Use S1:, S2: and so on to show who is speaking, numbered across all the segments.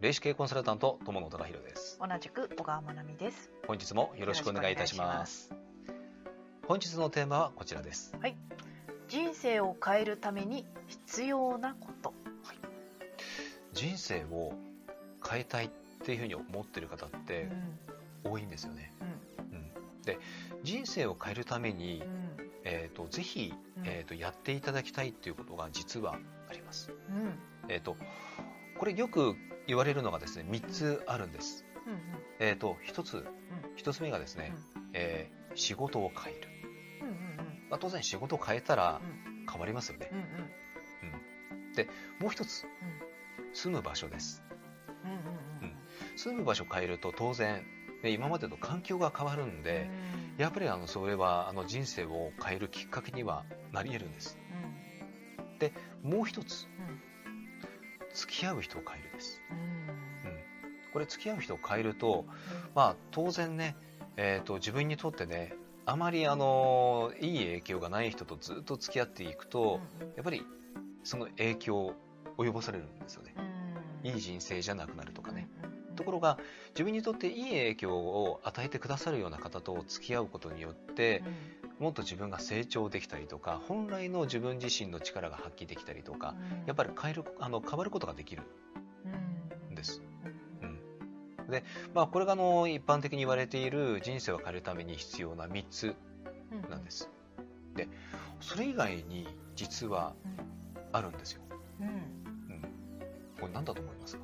S1: 霊視系コンサルタント友野孝弘です。
S2: 同じく小川真奈美です。
S1: 本日もよろしくお願いいたします。本日のテーマはこちらです。
S2: 人生を変えるために必要なこと。
S1: 人生を変えたいっていうふうに思ってる方って多いんですよね、
S2: うん。
S1: うん。で人生を変えるために、
S2: うん。
S1: えー、とぜひ、
S2: うん。
S1: えー、とやっていただきたいっていうことが実はあります、
S2: うん。
S1: えー、とこれよく言われるのがですね3つあるんです、
S2: うん
S1: えー、と1つ1つ目がですね、えー仕事を変える、
S2: うんうん
S1: まあ、当然仕事を変えたら
S2: うん。
S1: 変わりますよね。
S2: うんうん。
S1: もう一つ住む場所です。
S2: うんうんうん。
S1: 住む場所を変えると当然、ね、今までと環境が変わるんで、
S2: うん。
S1: やっぱりあのそれはあの人生を変えるきっかけにはなり得るんです。もう一つ付き合う人を変えるです。
S2: うん。うん。
S1: これ付き合う人を変えるとまあ当然ね、えー、と自分にとってねあまりあのいい影響がない人とずっと付き合っていくと、やっぱりその影響を及ぼされるんですよね。
S2: うん。
S1: いい人生じゃなくなるとかね。
S2: うん
S1: ところが自分にとっていい影響を与えてくださるような方と付き合うことによってもっと自分が成長できたりとか本来の自分自身の力が発揮できたりとか
S2: うん。
S1: やっぱり変えるあの変わることができる
S2: うん。
S1: んです。で、まあ、これがあの一般的に言われている人生を変えるために必要な3つ
S2: うん。
S1: なんです。でそれ以外に実はあるんですよ。
S2: うんうん。
S1: うん、これ何だと思いますか？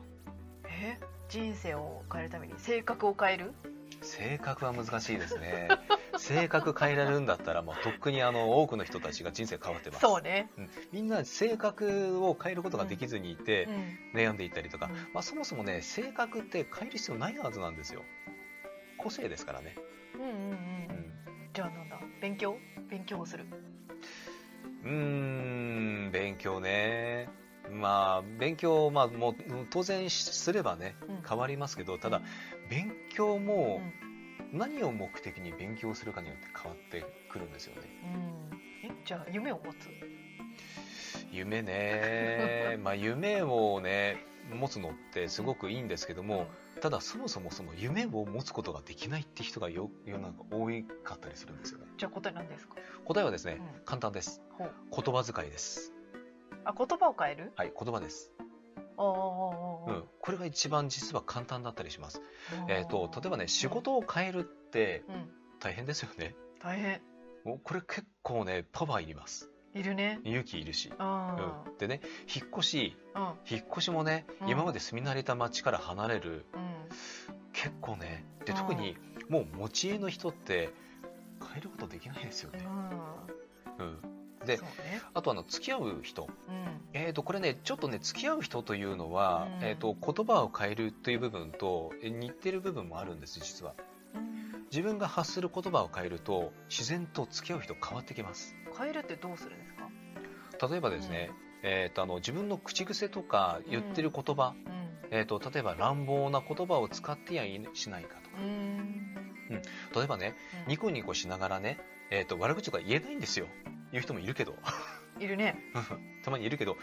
S2: え？人生を変えるために？性格を変える？
S1: 性格は難しいですね。性格変えられるんだったら、まあ、とっくにあの多くの人たちが人生変わってます。
S2: そうね。
S1: うん。みんな性格を変えることができずにいて、
S2: うん。
S1: 悩んでいったりとか、
S2: うん。
S1: まあ、そもそもね性格って変える必要ないはずなんですよ。個性ですからね。
S2: うんうんうん。
S1: うん。
S2: じゃあなんだ？勉強？勉強をする？
S1: うーん、勉強ね。まあ、勉強、まあ、もう、当然すればね
S2: うん、
S1: 変わりますけど、ただ、勉強も、何を目的に勉強するかによって変わってくるんですよね。
S2: うんえじゃあ夢を持つ？
S1: 夢ね。まあ、夢をね、持つのってすごくいいんですけども、ただ、そもそもその夢を持つことができないって人がよ世の中多かったりするんですよね。
S2: じゃあ答え何ですか？
S1: 答えはですね、
S2: うん
S1: 簡単です。
S2: ほう
S1: 言葉遣いです。
S2: あ言葉を変える？
S1: はい、言葉です。うん、これが一番実は簡単だったりします。えー、と例えばね仕事を変えるって
S2: うん。
S1: 大変ですよね。
S2: 大変。
S1: もうこれ結構ねパワーいります。
S2: いるね。
S1: 勇気いるし。
S2: あ
S1: うん、でね引っ越し。
S2: あ
S1: 引っ越しもね、
S2: うん。
S1: 今まで住み慣れた町から離れる。
S2: うん。
S1: 結構ねで
S2: うん。
S1: 特にもう持ち家の人って変えることできないですよ
S2: うん。
S1: ね。うん、で
S2: ね。
S1: あとあの付き合う人、
S2: うん。
S1: えー、とこれねちょっとね付き合う人というのは、
S2: うん。
S1: えー、と言葉を変えるという部分とえ似てる部分もあるんです実は。
S2: うん。
S1: 自分が発する言葉を変えると自然と付き合う人変わってきます。
S2: 変えるってどうするんですか？
S1: 例えばですね、えー、とあの自分の口癖とか言ってる言葉、
S2: うん。
S1: えー、と例えば乱暴な言葉を使ってやいしないかとか。
S2: うん。
S1: 例えばね
S2: うん。
S1: ニコニコしながらね、えー、と悪口とか言えないんですよ言う人もいるけど。
S2: いるね。
S1: たまにいるけど、
S2: うん。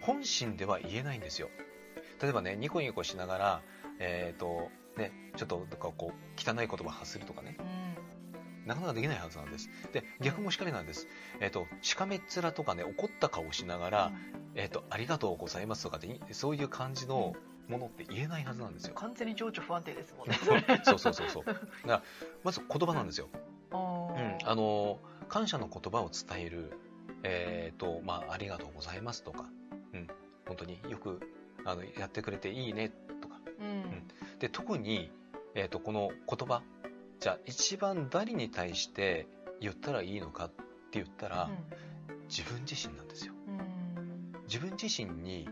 S1: 本心では言えないんですよ。例えばねニコニコしながらえっ、とねちょっとなんかこう汚い言葉発するとかね。
S2: うん。
S1: なかなかできないはずなんです。で、逆もしかりなんです。えっ、と、しかめっ面とかね、怒った顔しながら、えっ、と、ありがとうございますとかで、そういう感じのものって言えないはずなんですよ。
S2: 完全に情緒不安定ですもんね。
S1: そうそうそうそう。まず言葉なんですよ。
S2: あ
S1: うん。
S2: ー
S1: あの、感謝の言葉を伝える、えっ、と、まあ、ありがとうございますとか、うん。本当によく、あの、やってくれていいねとか。
S2: うん。
S1: で、特に、えっ、と、この言葉、じゃあ一番誰に対して言ったらいいのかって言ったら、自分自身なんですよ。
S2: うん。
S1: 自分自身に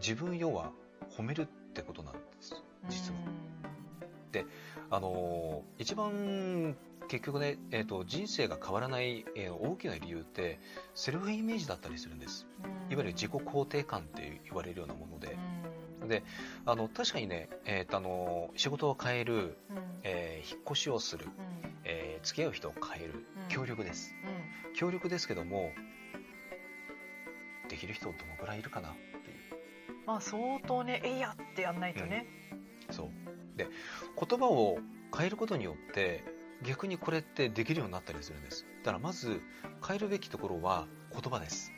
S1: 自分要は褒めるってことなんです実は。あのー一番結局ね、えー、と人生が変わらない、えー大きな理由ってセルフイメージだったりするんです。いわゆる自己肯定感って言われるようなもので。であの確かにね、えーとあのー仕事を変える、
S2: うん。うん
S1: えー引っ越しをする、
S2: うん。
S1: えー付き合う人を変える
S2: うん。
S1: 協力です。協力ですけどもできる人どのぐらいいるかなっていう。
S2: まあ相当ねえいやってやんないとね、
S1: そう。で言葉を変えることによって逆にこれってできるようになったりするんですだからまず変えるべきところは言葉です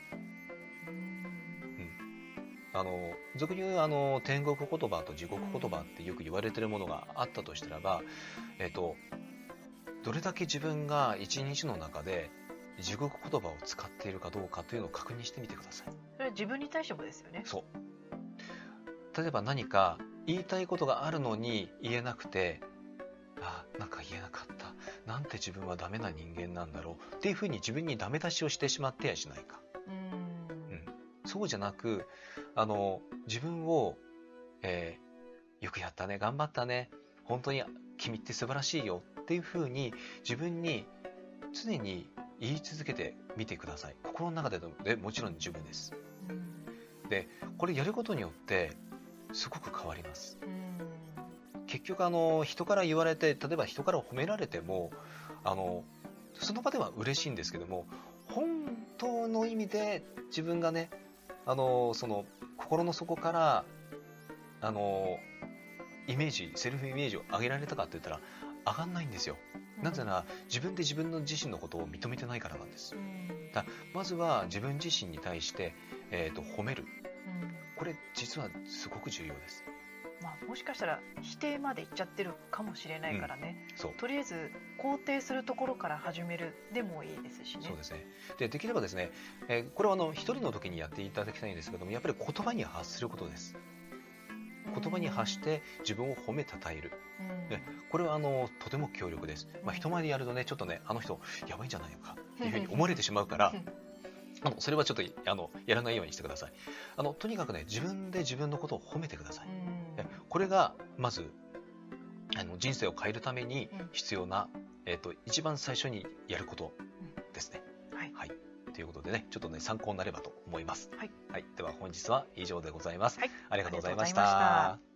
S1: あの俗に言うあの天国言葉と地獄言葉ってよく言われてるものがあったとしたらば、えっと、どれだけ自分が一日の中で地獄言葉を使っているかどうかというのを確認してみてください。
S2: それは自分に対してもですよね
S1: そう。例えば何か言いたいことがあるのに言えなくて、あ、なんか言えなかった。なんて自分はダメな人間なんだろう。っていうふうに自分にダメ出しをしてしまってやしないか。
S2: うん
S1: そうじゃなく、あの、自分を、えーよくやったね、頑張ったね、本当に君って素晴らしいよっていうふうに自分に常に言い続けてみてください。心の中ででもちろん十分です。
S2: うん
S1: これやることによってすごく変わります。
S2: うん
S1: 結局あの人から言われて例えば人から褒められてもあのその場では嬉しいんですけども本当の意味で自分がねあのその心の底からあのイメージセルフイメージを上げられたかって言ったら上がんないんですよ。なぜなら自分で自分の自身のことを認めてないからなんです。
S2: うん。
S1: だまずは自分自身に対して、えー、と褒める。
S2: うん。
S1: これ実はすごく重要です
S2: まあ、もしかしたら否定までいっちゃってるかもしれないからね、
S1: そう
S2: とりあえず肯定するところから始めるでもいいですしね
S1: そうですね。で、できればですね、えーこれはあの、一人の時にやっていただきたいんですけども、やっぱり言葉に発することです。言葉に発して自分を褒めたたえる。
S2: うん
S1: ねこれはあの、とても強力です。まあ、人前でやるとね、ちょっとね、あの人、やばいんじゃないのか、っていうふうに思われてしまうから、あの、それはちょっと、あの、やらないようにしてください。あの、とにかくね、自分で自分のことを褒めてください。
S2: うん
S1: ねこれが、まず、あの、人生を変えるために
S2: うん
S1: 必要な、えっ、と、一番最初にやることですね。
S2: はい
S1: はい。ということでね、ちょっとね、参考になればと思います。
S2: はい。
S1: はい。では本日は以上でございます。
S2: はい
S1: ありがとうございました。